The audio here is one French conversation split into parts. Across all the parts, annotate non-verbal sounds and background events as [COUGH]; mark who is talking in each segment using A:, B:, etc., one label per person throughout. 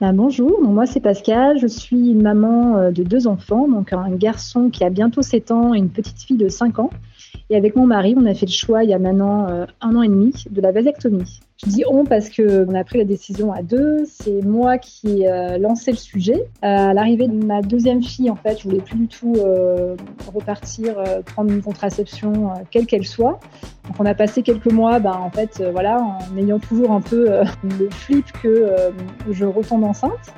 A: Ben, bonjour, moi c'est Pascal, je suis maman euh, de deux enfants, donc un garçon qui a bientôt 7 ans et une petite fille de 5 ans. Et avec mon mari, on a fait le choix il y a maintenant euh, un an et demi de la vasectomie. Je dis on parce qu'on a pris la décision à deux. C'est moi qui ai euh, lancé le sujet. À l'arrivée de ma deuxième fille, en fait, je voulais plus du tout euh, repartir, prendre une contraception, quelle qu'elle soit. Donc on a passé quelques mois, ben, en fait, voilà, en ayant toujours un peu le flip que je retombe enceinte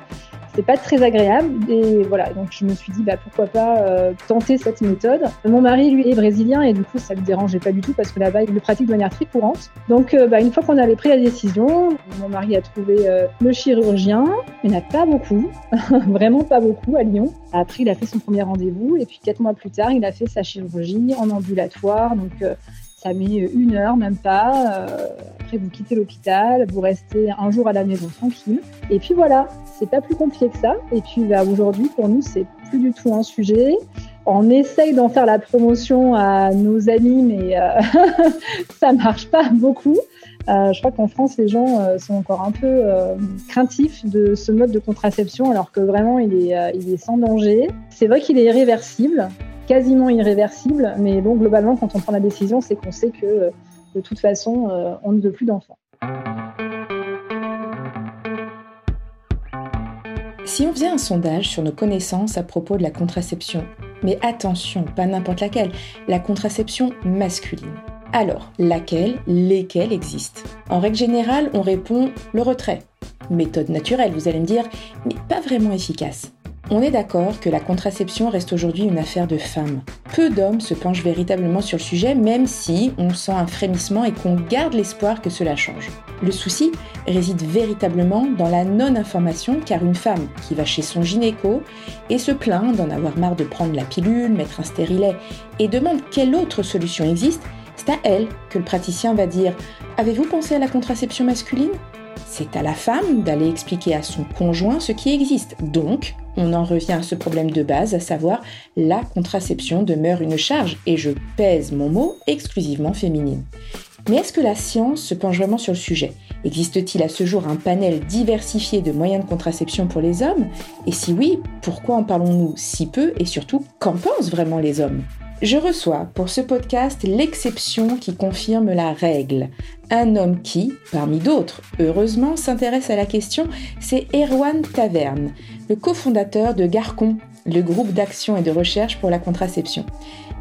A: c'est pas très agréable. Et voilà, donc je me suis dit, bah, pourquoi pas euh, tenter cette méthode. Mon mari, lui, est brésilien et du coup, ça ne le dérangeait pas du tout parce que là-bas, il le pratique de manière très courante. Donc, euh, bah, une fois qu'on avait pris la décision, mon mari a trouvé euh, le chirurgien. Il n'y en a pas beaucoup, [LAUGHS] vraiment pas beaucoup à Lyon. Après, il a fait son premier rendez-vous et puis quatre mois plus tard, il a fait sa chirurgie en ambulatoire. Donc, ça met une heure, même pas. après, vous quittez l'hôpital, vous restez un jour à la maison tranquille. Et puis voilà, c'est pas plus compliqué que ça. Et puis bah, aujourd'hui, pour nous, c'est plus du tout un sujet. On essaye d'en faire la promotion à nos amis, mais euh, [LAUGHS] ça marche pas beaucoup. Euh, je crois qu'en France, les gens euh, sont encore un peu craintifs de ce mode de contraception, alors que vraiment, il est, il est sans danger. C'est vrai qu'il est irréversible, quasiment irréversible, mais bon, globalement, quand on prend la décision, c'est qu'on sait que de toute façon, on ne veut plus d'enfants.
B: Si on faisait un sondage sur nos connaissances à propos de la contraception, mais attention, pas n'importe laquelle, la contraception masculine. Alors, laquelle, lesquelles existent? En règle générale, on répond le retrait. Méthode naturelle, vous allez me dire, mais pas vraiment efficace. On est d'accord que la contraception reste aujourd'hui une affaire de femmes. Peu d'hommes se penchent véritablement sur le sujet, même si on sent un frémissement et qu'on garde l'espoir que cela change. Le souci réside véritablement dans la non-information, car une femme qui va chez son gynéco et se plaint d'en avoir marre de prendre la pilule, mettre un stérilet, et demande quelle autre solution existe, c'est à elle que le praticien va dire Avez-vous pensé à la contraception masculine? C'est à la femme d'aller expliquer à son conjoint ce qui existe. Donc, on en revient à ce problème de base, à savoir la contraception demeure une charge, et je pèse mon mot, exclusivement féminine. Mais est-ce que la science se penche vraiment sur le sujet? Existe-t-il à ce jour un panel diversifié de moyens de contraception pour les hommes? Et si oui, pourquoi en parlons-nous si peu et surtout qu'en pensent vraiment les hommes? Je reçois pour ce podcast l'exception qui confirme la règle. Un homme qui, parmi d'autres, heureusement, s'intéresse à la question, c'est Erwan Taverne, le cofondateur de Garcon, le groupe d'action et de recherche pour la contraception.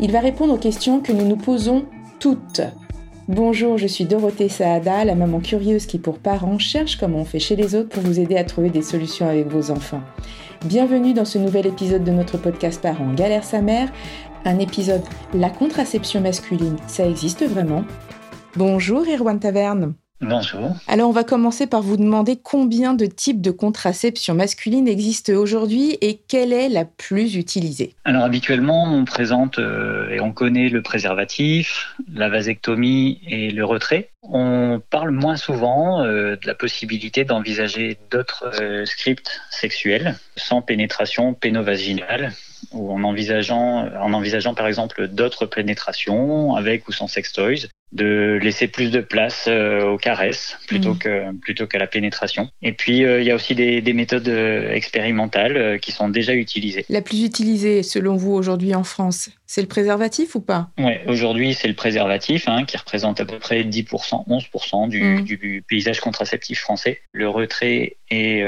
B: Il va répondre aux questions que nous nous posons toutes. Bonjour, je suis Dorothée Saada, la maman curieuse qui pour parents cherche comme on fait chez les autres pour vous aider à trouver des solutions avec vos enfants. Bienvenue dans ce nouvel épisode de notre podcast Parents Galère sa mère, un épisode La contraception masculine, ça existe vraiment? Bonjour Erwan Taverne.
C: Bonjour.
B: Alors on va commencer par vous demander combien de types de contraception masculine existent aujourd'hui et quelle est la plus utilisée?
C: Alors habituellement on présente euh, et on connaît le préservatif, la vasectomie et le retrait. On parle moins souvent euh, de la possibilité d'envisager d'autres euh, scripts sexuels sans pénétration pénovaginale ou en envisageant, en envisageant par exemple d'autres pénétrations avec ou sans sex toys, de laisser plus de place euh, aux caresses plutôt mm. que plutôt qu'à la pénétration. Et puis euh, il y a aussi des, des méthodes euh, expérimentales qui sont déjà utilisées.
B: La plus utilisée selon vous aujourd'hui en France, c'est le préservatif ou pas?
C: Oui, aujourd'hui c'est le préservatif hein, qui représente à peu près 10%, 11% du, mm. du, paysage contraceptif français. Le retrait et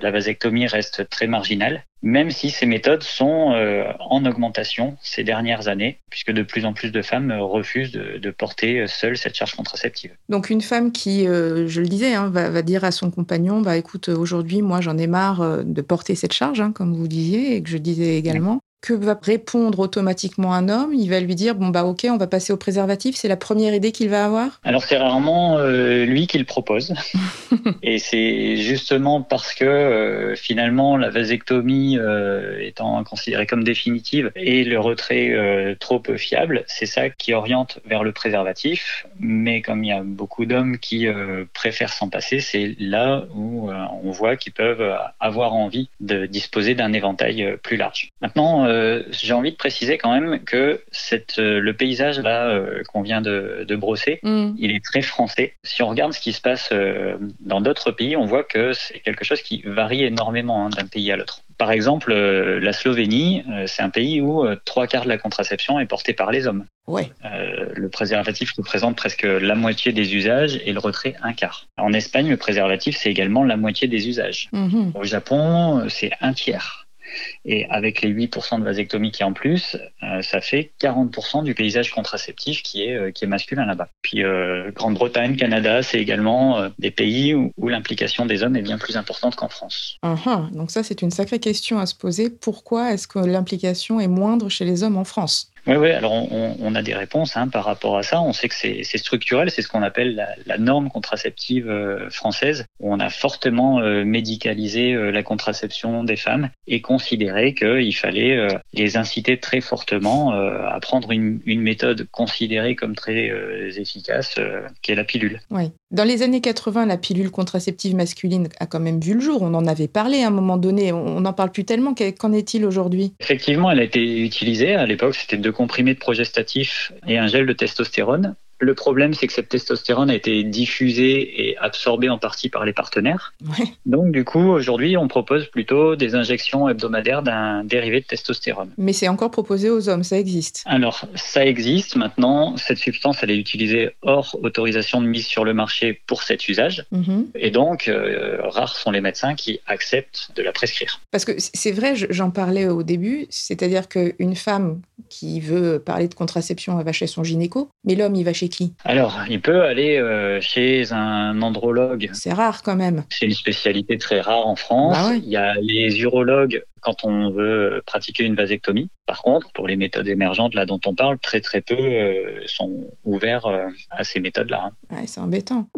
C: la vasectomie restent très marginales même si ces méthodes sont euh, en augmentation ces dernières années, puisque de plus en plus de femmes euh, refusent de, porter euh, seule cette charge contraceptive.
B: Donc une femme qui, je le disais, hein, va, dire à son compagnon, bah écoute, aujourd'hui, moi j'en ai marre de porter cette charge, hein, comme vous disiez, et que je disais également que va répondre automatiquement un homme Il va lui dire bon bah ok, on va passer au préservatif. C'est la première idée qu'il va avoir?
C: Alors c'est rarement euh, lui qui le propose, [LAUGHS] et c'est justement parce que euh, finalement la vasectomie euh, étant considérée comme définitive et le retrait trop peu fiable, c'est ça qui oriente vers le préservatif. Mais comme il y a beaucoup d'hommes qui préfèrent s'en passer, c'est là où on voit qu'ils peuvent avoir envie de disposer d'un éventail plus large. Maintenant euh, j'ai envie de préciser quand même que cette, euh, le paysage là euh, qu'on vient de, de brosser,
B: Mm.
C: il est très français. Si on regarde ce qui se passe dans d'autres pays, on voit que c'est quelque chose qui varie énormément hein, d'un pays à l'autre. Par exemple, la Slovénie, c'est un pays où trois quarts de la contraception est portée par les hommes.
B: Ouais.
C: Le préservatif représente presque la moitié des usages et le retrait un quart. En Espagne, le préservatif, c'est également la moitié des usages.
B: Mhm.
C: Au Japon, c'est un tiers. Et avec les 8% de vasectomie qui est en plus, euh, ça fait 40% du paysage contraceptif qui est, euh, qui est masculin là-bas. Puis euh, Grande-Bretagne, Canada, c'est également des pays où, l'implication des hommes est bien plus importante qu'en France.
B: Uhum. Donc ça, c'est une sacrée question à se poser. Pourquoi est-ce que l'implication est moindre chez les hommes en France?
C: Oui, oui, alors on, a des réponses hein, par rapport à ça. On sait que c'est structurel, c'est ce qu'on appelle la, la norme contraceptive euh, française, où on a fortement euh, médicalisé euh, la contraception des femmes et considéré qu'il fallait les inciter très fortement à prendre une, une méthode considérée comme très efficace, qui est la pilule.
B: Oui. Dans les années 80, la pilule contraceptive masculine a quand même vu le jour. On en avait parlé à un moment donné. On n'en parle plus tellement. Qu'en qu'en est-il aujourd'hui?
C: Effectivement, elle a été utilisée. À l'époque, c'était deux comprimés de progestatif et un gel de testostérone. Le problème, c'est que cette testostérone a été diffusée et absorbée en partie par les partenaires. Donc, du coup, aujourd'hui, on propose plutôt des injections hebdomadaires d'un dérivé de testostérone.
B: Mais c'est encore proposé aux hommes, ça existe.
C: Alors, ça existe maintenant. Cette substance, elle est utilisée hors autorisation de mise sur le marché pour cet usage.
B: Mhm.
C: Et donc, euh, rares sont les médecins qui acceptent de la prescrire.
B: Parce que c'est vrai, je- j'en parlais au début, c'est-à-dire qu'une femme qui veut parler de contraception, elle va chez son gynéco, mais l'homme, il va chez qui
C: Alors, il peut aller euh, chez un andrologue
B: C'est rare quand même.
C: C'est une spécialité très rare en France.
B: Bah ouais.
C: Il y a les urologues quand on veut pratiquer une vasectomie. Par contre, pour les méthodes émergentes là dont on parle, très très peu euh, sont ouverts euh, à ces méthodes-là. hein.
B: Ouais, c'est embêtant.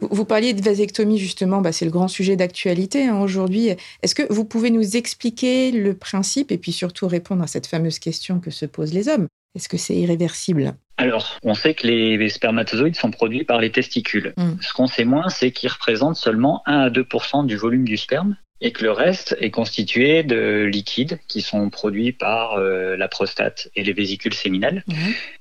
B: Vous- Vous parliez de vasectomie justement, bah, c'est le grand sujet d'actualité hein, aujourd'hui. Est-ce que vous pouvez nous expliquer le principe et puis surtout répondre à cette fameuse question que se posent les hommes? Est-ce que c'est irréversible?
C: Alors, on sait que les spermatozoïdes sont produits par les testicules.
B: Mm.
C: Ce qu'on sait moins, c'est qu'ils représentent seulement 1 à 2% du volume du sperme et que le reste est constitué de liquides qui sont produits par euh, la prostate et les vésicules séminales.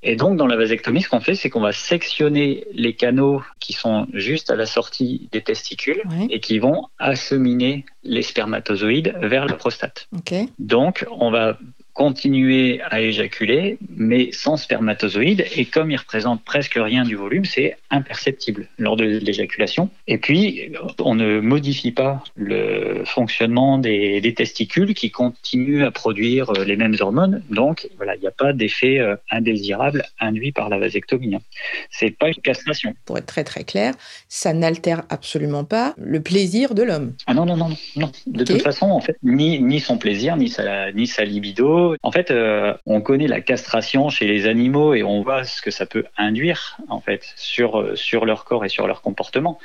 C: Et donc, dans la vasectomie, ce qu'on fait, c'est qu'on va sectionner les canaux qui sont juste à la sortie des testicules et qui vont acheminer les spermatozoïdes vers la prostate. Donc, on va continuer à éjaculer, mais sans spermatozoïdes. Et comme il représente presque rien du volume, c'est imperceptible lors de l'éjaculation. Et puis, on ne modifie pas le fonctionnement des, des testicules qui continuent à produire euh, les mêmes hormones. Donc, voilà, il n'y a pas d'effet euh, indésirable induit par la vasectomie. hein. C'est pas une castration.
B: Pour être très très clair, ça n'altère absolument pas le plaisir de l'homme.
C: Ah non, non, non, non. De toute façon, en fait, ni, ni son plaisir, ni sa, ni sa libido. En fait, euh, on connaît la castration chez les animaux et on voit ce que ça peut induire, en fait, sur, sur leur corps et sur leur comportement.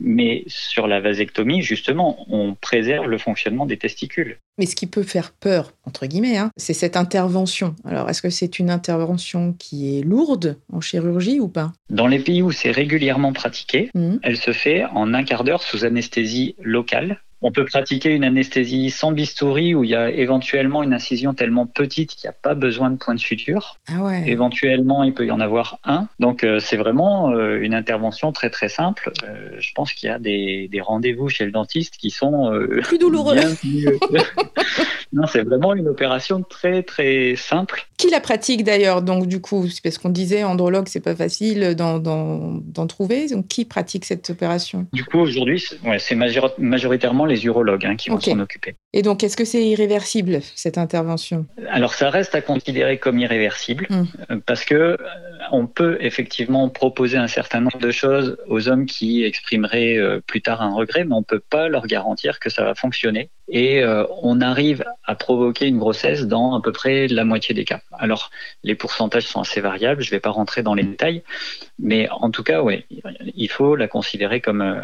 C: Mais sur la vasectomie, justement, on préserve le fonctionnement des testicules.
B: Mais ce qui peut faire peur, entre guillemets, hein, c'est cette intervention. Alors, est-ce que c'est une intervention qui est lourde en chirurgie ou pas?
C: Dans les pays où c'est régulièrement pratiqué,
B: Mhm.
C: elle se fait en un quart d'heure sous anesthésie locale. On peut pratiquer une anesthésie sans bistouri où il y a éventuellement une incision tellement petite qu'il n'y a pas besoin de point de suture.
B: Ah ouais.
C: Éventuellement, il peut y en avoir un. Donc, euh, c'est vraiment euh, une intervention très très simple. Euh, je pense qu'il y a des, des rendez-vous chez le dentiste qui sont
B: Plus douloureux.
C: bien plus- [LAUGHS] non, c'est vraiment une opération très très simple.
B: Qui la pratique d'ailleurs Donc, du coup, c'est parce qu'on disait andrologue, c'est pas facile d'en, trouver. Donc, qui pratique cette opération?
C: Du coup, aujourd'hui, c'est ouais, majoritairement les urologues hein, qui vont s'en occuper.
B: Et donc, est-ce que c'est irréversible cette intervention?
C: Alors, ça reste à considérer comme irréversible
B: Mm.
C: euh, parce que euh, on peut effectivement proposer un certain nombre de choses aux hommes qui exprimeraient euh, plus tard un regret, mais on peut pas leur garantir que ça va fonctionner. Et euh, on arrive à provoquer une grossesse dans à peu près la moitié des cas. Alors, les pourcentages sont assez variables, je vais pas rentrer dans les détails, mais en tout cas, ouais, il faut la considérer comme euh,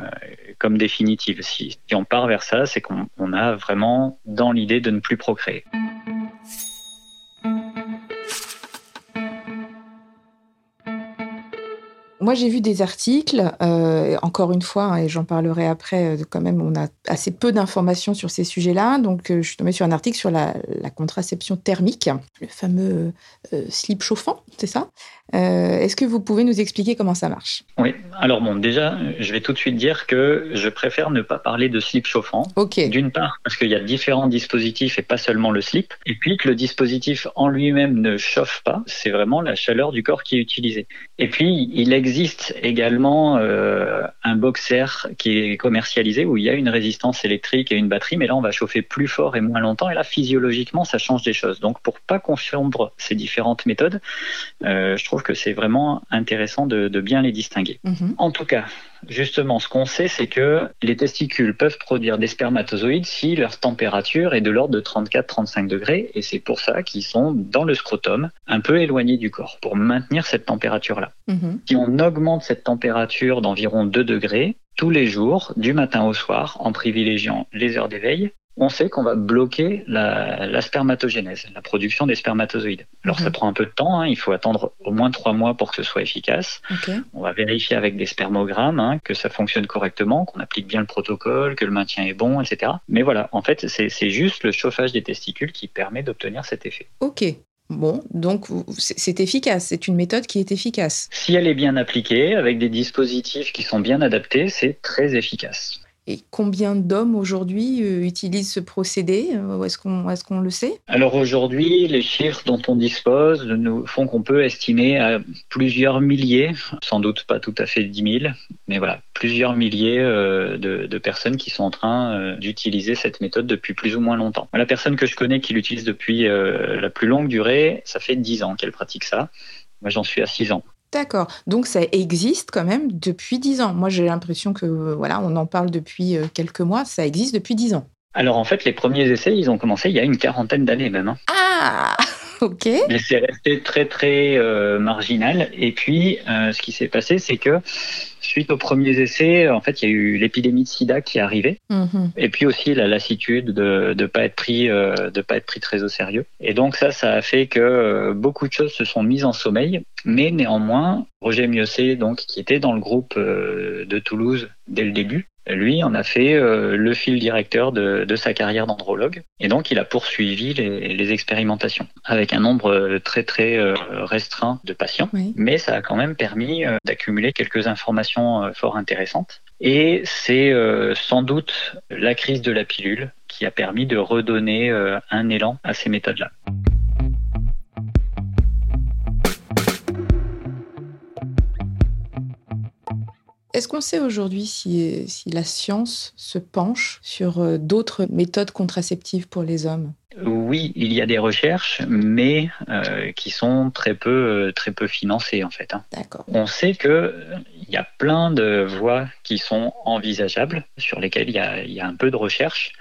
C: comme définitive. Si, si on part vers ça, c'est qu'on on a vraiment dans l'idée de ne plus procréer.
B: Moi, j'ai vu des articles, euh, encore une fois, hein, et j'en parlerai après, quand même, on a assez peu d'informations sur ces sujets-là. Donc, je suis tombée sur un article sur la, contraception thermique, le fameux slip chauffant, c'est ça? Est-ce que vous pouvez nous expliquer comment ça marche?
C: Oui, alors bon, déjà, je vais tout de suite dire que je préfère ne pas parler de slip chauffant.
B: Ok.
C: D'une part, parce qu'il y a différents dispositifs et pas seulement le slip. Et puis que le dispositif en lui-même ne chauffe pas, c'est vraiment la chaleur du corps qui est utilisée. Et puis, il existe également euh, un boxer qui est commercialisé où il y a une résistance électrique et une batterie, mais là, on va chauffer plus fort et moins longtemps. Et là, physiologiquement, ça change des choses. Donc, pour pas confondre ces différentes méthodes, euh, je trouve que c'est vraiment intéressant de, bien les distinguer. Mhm. En tout cas, justement, ce qu'on sait, c'est que les testicules peuvent produire des spermatozoïdes si leur température est de l'ordre de 34-35 degrés, et c'est pour ça qu'ils sont dans le scrotum, un peu éloignés du corps, pour maintenir cette température-là. Mhm. Si on augmente cette température d'environ 2 degrés, tous les jours, du matin au soir, en privilégiant les heures d'éveil, on sait qu'on va bloquer la, spermatogénèse, la production des spermatozoïdes. Alors ça mhm. prend un peu de temps, hein. il faut attendre au moins trois mois pour que ce soit efficace. On va vérifier avec des spermogrammes hein, que ça fonctionne correctement, qu'on applique bien le protocole, que le maintien est bon, etc. Mais voilà, en fait, c'est juste le chauffage des testicules qui permet d'obtenir cet effet.
B: Ok, Bon, donc c'est efficace, c'est une méthode qui est efficace.
C: Si elle est bien appliquée, avec des dispositifs qui sont bien adaptés, c'est très efficace.
B: Et combien d'hommes aujourd'hui euh, utilisent ce procédé euh, Est-ce qu'on est le sait?
C: Alors aujourd'hui, les chiffres dont on dispose nous font qu'on peut estimer à plusieurs milliers, sans doute pas tout à fait 10 000, mais voilà, plusieurs milliers euh, de, de personnes qui sont en train d'utiliser cette méthode depuis plus ou moins longtemps. La personne que je connais qui l'utilise depuis la plus longue durée, ça fait 10 ans qu'elle pratique ça. Moi, j'en suis à 6 ans.
B: D'accord. Donc ça existe quand même depuis dix ans. Moi, j'ai l'impression que voilà, on en parle depuis euh, quelques mois. Ça existe depuis dix ans.
C: Alors en fait, les premiers essais, ils ont commencé il y a une quarantaine d'années même. Hein.
B: Ah Ok.
C: Mais c'est resté très très euh, marginal. Et puis, euh, ce qui s'est passé, c'est que suite aux premiers essais, en fait, il y a eu l'épidémie de SIDA qui est arrivée, mhm. et puis aussi la lassitude de ne pas être pris, euh, de pas être pris très au sérieux. Et donc ça, ça a fait que beaucoup de choses se sont mises en sommeil. Mais néanmoins, Roger Miosset, donc qui était dans le groupe de Toulouse dès le début, lui en a fait euh, le fil directeur de, sa carrière d'andrologue. Et donc, il a poursuivi les, expérimentations avec un nombre euh, très, très euh, restreint de patients. Mais ça a quand même permis d'accumuler quelques informations fort intéressantes. Et c'est sans doute la crise de la pilule qui a permis de redonner un élan à ces méthodes-là.
B: Est-ce qu'on sait aujourd'hui si, la science se penche sur euh, d'autres méthodes contraceptives pour les hommes?
C: Oui, il y a des recherches, mais euh, qui sont très peu, euh, très peu financées en fait. Hein. On sait que il y a plein de voies qui sont envisageables, sur lesquelles il y a un peu de recherche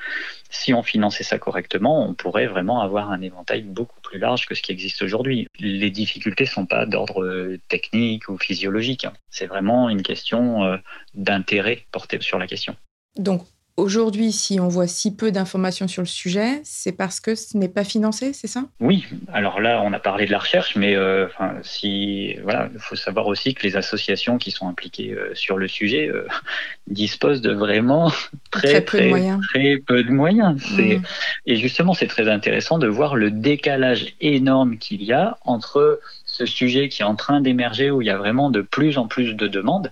C: si on finançait ça correctement, on pourrait vraiment avoir un éventail beaucoup plus large que ce qui existe aujourd'hui. Les difficultés ne sont pas d'ordre euh, technique ou physiologique. Hein. C'est vraiment une question euh, d'intérêt porté sur la question.
B: Donc Aujourd'hui, si on voit si peu d'informations sur le sujet, c'est parce que ce n'est pas financé, c'est ça?
C: Oui. Alors là, on a parlé de la recherche, mais euh, si voilà, il faut savoir aussi que les associations qui sont impliquées euh, sur le sujet euh, [LAUGHS] disposent de vraiment [LAUGHS] très, peu de moyens. Très peu de moyens. Mmh. Et justement, c'est très intéressant de voir le décalage énorme qu'il y a entre ce sujet qui est en train d'émerger, où il y a vraiment de plus en plus de demandes,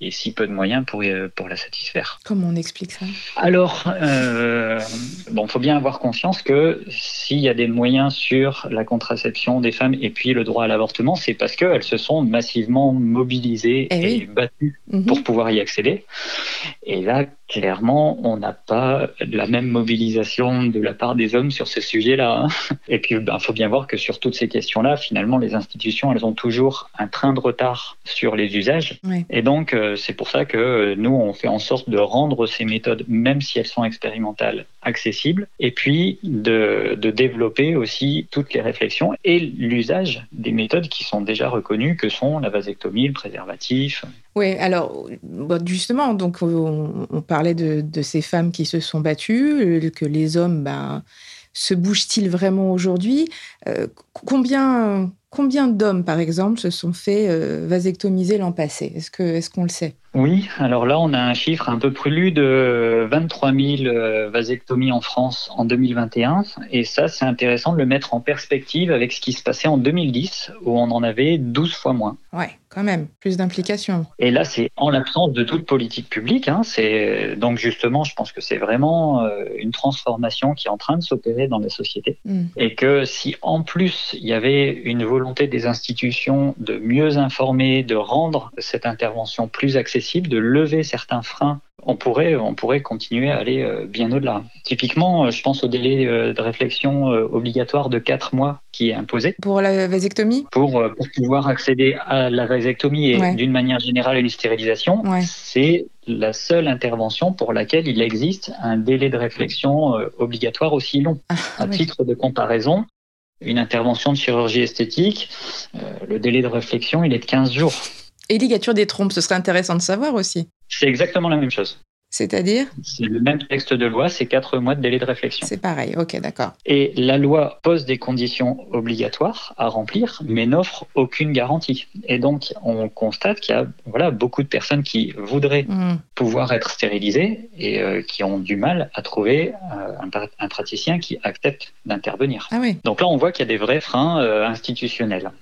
C: et si peu de moyens pour, euh, pour la satisfaire.
B: Comment on explique ça
C: Alors, euh, bon, faut bien avoir conscience que s'il y a des moyens sur la contraception des femmes et puis le droit à l'avortement, c'est parce qu'elles se sont massivement mobilisées eh et, battues mhm. pour pouvoir y accéder. Et là, clairement, on n'a pas la même mobilisation de la part des hommes sur ce sujet-là. Hein. Et puis, il ben, faut bien voir que sur toutes ces questions-là, finalement, les institutions, elles ont toujours un train de retard sur les usages. Et donc, euh, c'est pour ça que euh, nous, on fait en sorte de rendre ces méthodes, même si elles sont expérimentales, accessibles, et puis de, développer aussi toutes les réflexions et l'usage des méthodes qui sont déjà reconnues, que sont la vasectomie, le préservatif,
B: oui, alors justement, donc on, parlait de, ces femmes qui se sont battues, euh, que les hommes, ben, se bougent-ils vraiment aujourd'hui? Euh, Combien Combien d'hommes, par exemple, se sont fait euh, vasectomiser l'an passé? Est-ce est qu'on le sait?
C: Oui, alors là, on a un chiffre un peu plus de 23 000 euh, vasectomies en France en 2021. Et ça, c'est intéressant de le mettre en perspective avec ce qui se passait en 2010, où on en avait 12 fois moins.
B: Ouais, quand même, plus d'implication.
C: Et là, c'est en l'absence de toute politique publique. Hein, c'est donc justement, je pense que c'est vraiment euh, une transformation qui est en train de s'opérer dans la société. Mm. Et que si en plus il y avait une volonté des institutions de mieux informer, de rendre cette intervention plus accessible, de lever certains freins, on pourrait, on pourrait continuer à aller euh, bien au-delà. Typiquement, euh, je pense au délai euh, de réflexion obligatoire de 4 mois qui est imposé.
B: Pour la vasectomie?
C: Pour, pouvoir accéder à la vasectomie et d'une manière générale à une stérilisation, c'est la seule intervention pour laquelle il existe un délai de réflexion obligatoire aussi long. Ah, à titre de comparaison, une intervention de chirurgie esthétique, le délai de réflexion, il est de 15 jours.
B: Et ligature des trompes, ce serait intéressant de savoir aussi.
C: C'est exactement la même chose.
B: C'est-à-dire
C: C'est le même texte de loi, c'est quatre mois de délai de réflexion.
B: C'est pareil, ok, d'accord.
C: Et la loi pose des conditions obligatoires à remplir, mais n'offre aucune garantie. Et donc, on constate qu'il y a voilà, beaucoup de personnes qui voudraient hmm. pouvoir être stérilisées et euh, qui ont du mal à trouver euh, un, praticien qui accepte d'intervenir.
B: Ah oui.
C: Donc là, on voit qu'il y a des vrais freins euh, institutionnels.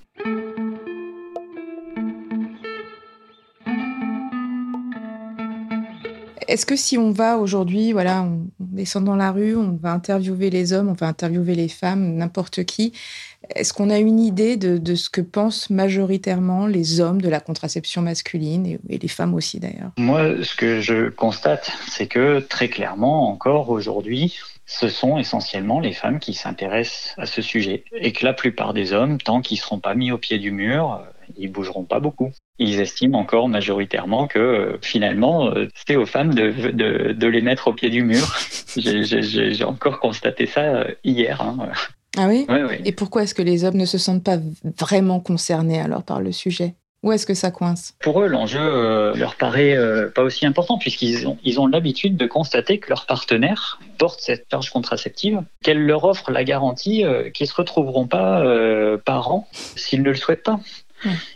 B: Est-ce que si on va aujourd'hui, voilà, on descend dans la rue, on va interviewer les hommes, on va interviewer les femmes, n'importe qui, est-ce qu'on a une idée de, ce que pensent majoritairement les hommes de la contraception masculine et, les femmes aussi d'ailleurs?
C: Moi, ce que je constate, c'est que très clairement, encore aujourd'hui, ce sont essentiellement les femmes qui s'intéressent à ce sujet. Et que la plupart des hommes, tant qu'ils ne seront pas mis au pied du mur, ils bougeront pas beaucoup. Ils estiment encore majoritairement que euh, finalement, euh, c'est aux femmes de, de, de, les mettre au pied du mur. [LAUGHS] J'ai encore constaté ça euh, hier. Hein.
B: Ah oui, oui, Et pourquoi est-ce que les hommes ne se sentent pas vraiment concernés alors par le sujet? Où est-ce que ça coince?
C: Pour eux, l'enjeu leur paraît pas aussi important puisqu'ils ont, ils ont l'habitude de constater que leur partenaire porte cette charge contraceptive, qu'elle leur offre la garantie qu'ils ne se retrouveront pas parents s'ils ne le souhaitent pas.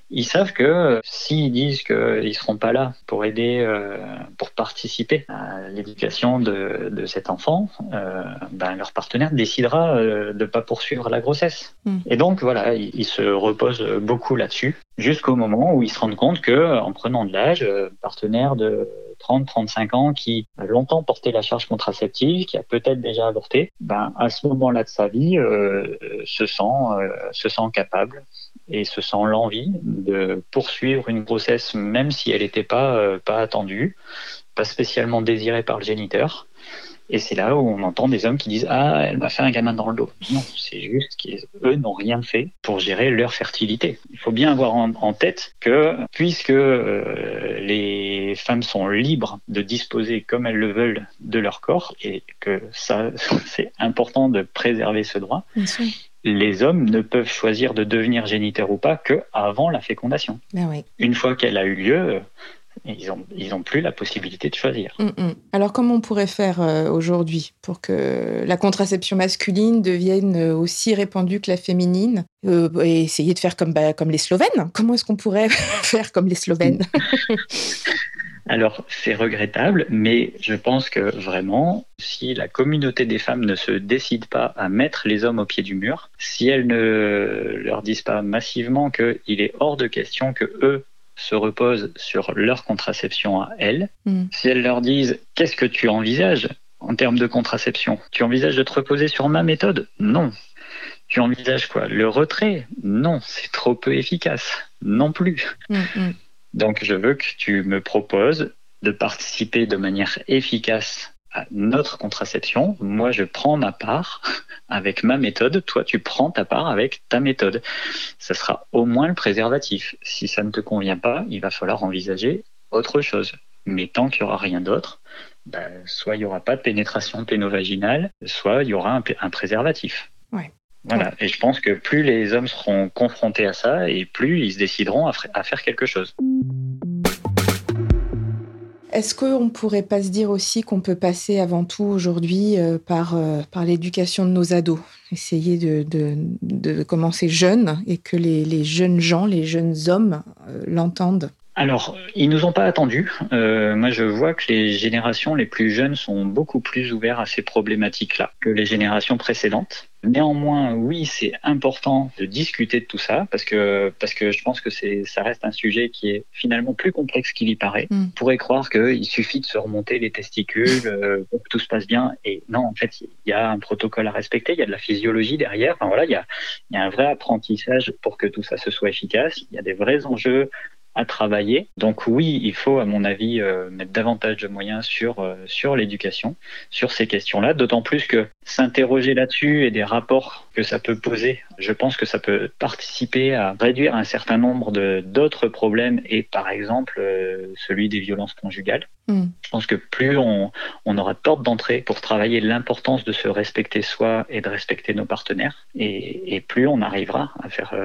C: Ils savent que euh, s'ils disent qu'ils ne seront pas là pour aider, euh, pour participer à l'éducation de, de, cet enfant, euh, ben, leur partenaire décidera de ne pas poursuivre la grossesse. Mm. Et donc voilà, ils, se reposent beaucoup là-dessus jusqu'au moment où ils se rendent compte que en prenant de l'âge, partenaire de 30-35 ans qui a longtemps porté la charge contraceptive, qui a peut-être déjà avorté, ben, à ce moment-là de sa vie, se, sent, se sent capable et se sent l'envie de poursuivre une grossesse même si elle n'était pas, euh, pas attendue, pas spécialement désirée par le géniteur. Et c'est là où on entend des hommes qui disent Ah, elle m'a fait un gamin dans le dos. Non, c'est juste qu'eux n'ont rien fait pour gérer leur fertilité. Il faut bien avoir en, tête que puisque euh, les femmes sont libres de disposer comme elles le veulent de leur corps et que ça, [LAUGHS] c'est important de préserver ce droit, les hommes ne peuvent choisir de devenir géniteurs ou pas que avant la fécondation.
B: Ben oui.
C: Une fois qu'elle a eu lieu, ils n'ont ils ont plus la possibilité de choisir.
B: Mm, mm. Alors comment on pourrait faire euh, aujourd'hui pour que la contraception masculine devienne aussi répandue que la féminine euh, et essayer de faire comme, bah, comme les Slovènes? Comment est-ce qu'on pourrait [LAUGHS] faire comme les Slovènes? [LAUGHS]
C: Alors, c'est regrettable, mais je pense que vraiment, si la communauté des femmes ne se décide pas à mettre les hommes au pied du mur, si elles ne leur disent pas massivement qu'il est hors de question que eux se reposent sur leur contraception à elles, mm. si elles leur disent qu'est-ce que tu envisages en termes de contraception? Tu envisages de te reposer sur ma méthode? Non. Tu envisages quoi? Le retrait? Non, c'est trop peu efficace. Non plus. Mm, mm. Donc je veux que tu me proposes de participer de manière efficace notre contraception. Moi, je prends ma part avec ma méthode. Toi, tu prends ta part avec ta méthode. Ça sera au moins le préservatif. Si ça ne te convient pas, il va falloir envisager autre chose. Mais tant qu'il n'y aura rien d'autre, ben, soit il n'y aura pas de pénétration pénovaginale, soit il y aura un, préservatif. Voilà. Et je pense que plus les hommes seront confrontés à ça, et plus ils se décideront à, faire quelque chose.
B: Est-ce qu'on ne pourrait pas se dire aussi qu'on peut passer avant tout aujourd'hui euh, par, euh, par l'éducation de nos ados? Essayer de, de, commencer jeune et que les, les, jeunes gens, les jeunes hommes l'entendent
C: alors, ils nous ont pas attendus. Euh, moi, je vois que les générations les plus jeunes sont beaucoup plus ouverts à ces problématiques-là que les générations précédentes. Néanmoins, oui, c'est important de discuter de tout ça parce que parce que je pense que ça reste un sujet qui est finalement plus complexe qu'il y paraît. Mm. On pourrait croire qu'il suffit de se remonter les testicules euh, pour que tout se passe bien et non, en fait, il y a un protocole à respecter, il y a de la physiologie derrière. Enfin voilà, il y a il y a un vrai apprentissage pour que tout ça se soit efficace. Il y a des vrais enjeux à travailler. Donc oui, il faut, à mon avis, euh, mettre davantage de moyens sur, euh, sur l'éducation, sur ces questions-là, d'autant plus que s'interroger là-dessus et des rapports que ça peut poser, je pense que ça peut participer à réduire un certain nombre d'autres problèmes et par exemple euh, celui des violences conjugales. Mm. Je pense que plus on, on aura de portes d'entrée pour travailler l'importance de se respecter soi et de respecter nos partenaires, et, et plus on arrivera à faire,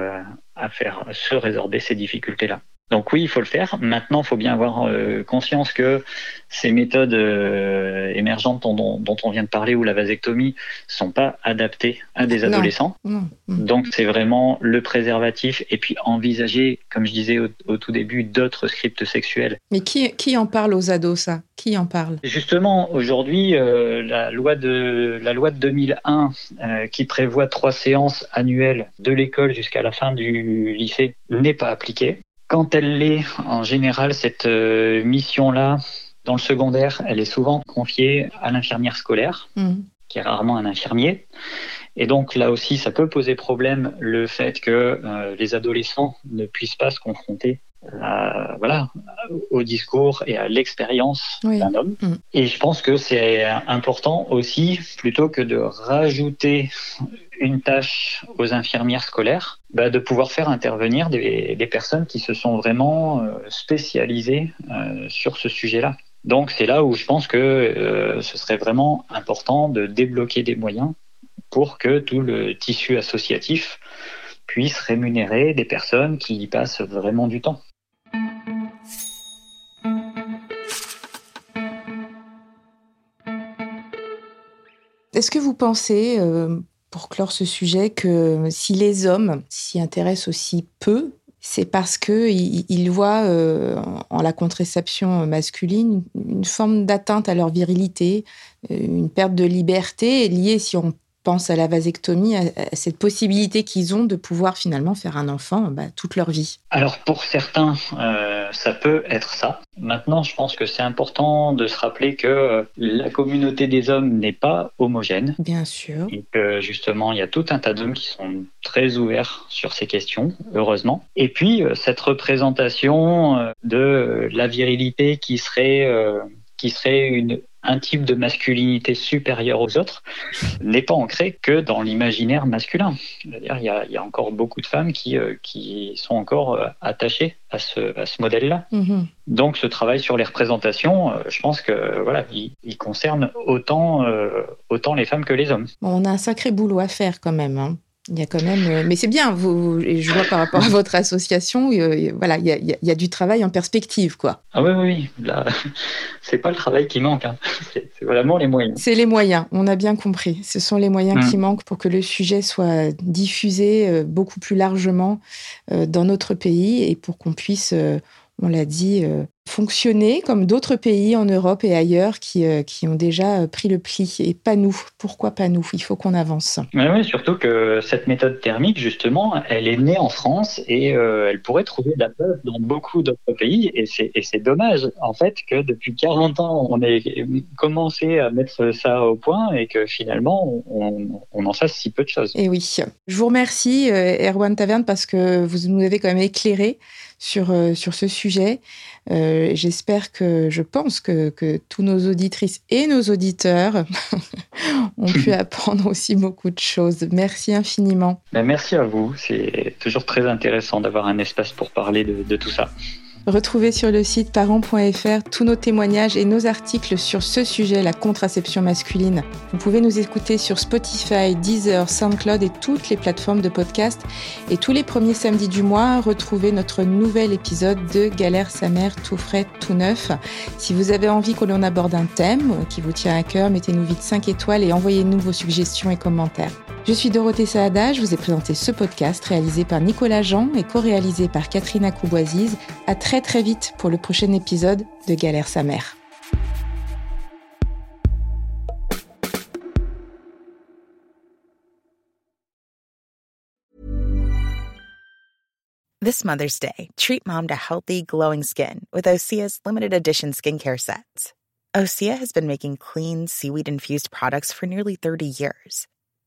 C: à faire se résorber ces difficultés-là. Donc oui, il faut le faire. Maintenant, il faut bien avoir euh, conscience que ces méthodes euh, émergentes dont, on vient de parler ou la vasectomie sont pas adaptées à des adolescents. Donc c'est vraiment le préservatif et puis envisager, comme je disais au, tout début, d'autres scripts sexuels.
B: Mais qui, qui en parle aux ados, ça? Qui en parle?
C: Justement, aujourd'hui, euh, la, loi de, la loi de 2001 qui prévoit trois séances annuelles de l'école jusqu'à la fin du lycée n'est pas appliquée. Quand elle l'est, en général, cette euh, mission-là, dans le secondaire, elle est souvent confiée à l'infirmière scolaire, mm. qui est rarement un infirmier. Et donc là aussi, ça peut poser problème le fait que euh, les adolescents ne puissent pas se confronter à, voilà, au discours et à l'expérience d'un homme. Mm. Et je pense que c'est important aussi, plutôt que de rajouter une tâche aux infirmières scolaires, bah, de pouvoir faire intervenir des, personnes qui se sont vraiment euh, spécialisées euh, sur ce sujet-là. Donc c'est là où je pense que euh, ce serait vraiment important de débloquer des moyens pour que tout le tissu associatif puisse rémunérer des personnes qui y passent vraiment du temps.
B: Est-ce que vous pensez, pour clore ce sujet que si les hommes s'y intéressent aussi peu, c'est parce qu'ils ils voient euh, en la contraception masculine une forme d'atteinte à leur virilité, euh, une perte de liberté liée, si on pense à la vasectomie, à, cette possibilité qu'ils ont de pouvoir finalement faire un enfant bah, toute leur vie
C: Alors pour certains, euh, ça peut être ça. Maintenant, je pense que c'est important de se rappeler que euh, la communauté des hommes n'est pas homogène.
B: Bien sûr.
C: Et que justement, il y a tout un tas d'hommes qui sont très ouverts sur ces questions, heureusement. Et puis, euh, cette représentation de la virilité qui serait, qui serait une un type de masculinité supérieure aux autres n'est pas ancré que dans l'imaginaire masculin. Il y, a, il y, a, encore beaucoup de femmes qui, euh, qui sont encore euh, attachées à ce, à ce modèle-là. Mm-hmm. Donc ce travail sur les représentations, euh, je pense que voilà, il, concerne autant, autant les femmes que les hommes.
B: on a un sacré boulot à faire quand même. Hein. Il y a quand même, euh, mais c'est bien. Vous, je vois par rapport à votre association, euh, voilà, il y, a, du travail en perspective, quoi.
C: Ah oui, oui, oui. Là, [LAUGHS] c'est pas le travail qui manque. Hein. [LAUGHS] C'est vraiment les moyens.
B: C'est les moyens. On a bien compris. Ce sont les moyens qui mmh. manquent pour que le sujet soit diffusé euh, beaucoup plus largement dans notre pays et pour qu'on puisse on l'a dit, euh, fonctionner comme d'autres pays en Europe et ailleurs qui, euh, qui ont déjà euh, pris le pli. Et pas nous. Pourquoi pas nous? Il faut qu'on avance.
C: oui, surtout que cette méthode thermique, justement, elle est née en France et elle pourrait trouver de la preuve dans beaucoup d'autres pays. Et c'est dommage, en fait, que depuis 40 ans, on ait commencé à mettre ça au point et que finalement, on, on en fasse si peu de choses.
B: Et oui. Je vous remercie, Erwan Taverne, parce que vous nous avez quand même éclairé sur, euh, sur ce sujet. Euh, j'espère que, je pense que, que, tous nos auditrices et nos auditeurs [LAUGHS] ont pu [LAUGHS] apprendre aussi beaucoup de choses. Merci infiniment.
C: Ben, merci à vous. C'est toujours très intéressant d'avoir un espace pour parler de, de tout ça.
B: Retrouvez sur le site parents.fr tous nos témoignages et nos articles sur ce sujet, la contraception masculine. Vous pouvez nous écouter sur Spotify, Deezer, SoundCloud et toutes les plateformes de podcast. Et tous les premiers samedis du mois, retrouvez notre nouvel épisode de Galère sa mère tout frais, tout neuf. Si vous avez envie que l'on aborde un thème qui vous tient à cœur, mettez-nous vite 5 étoiles et envoyez-nous vos suggestions et commentaires. Je suis Dorothée Saada, je vous ai présenté ce podcast réalisé par Nicolas Jean et co-réalisé par Catherine Acouboisize. À très très vite pour le prochain épisode de Galère sa mère.
D: This Mother's Day, treat mom to healthy, glowing skin with Osea's limited edition skincare sets. Osea has been making clean, seaweed infused products for nearly 30 years.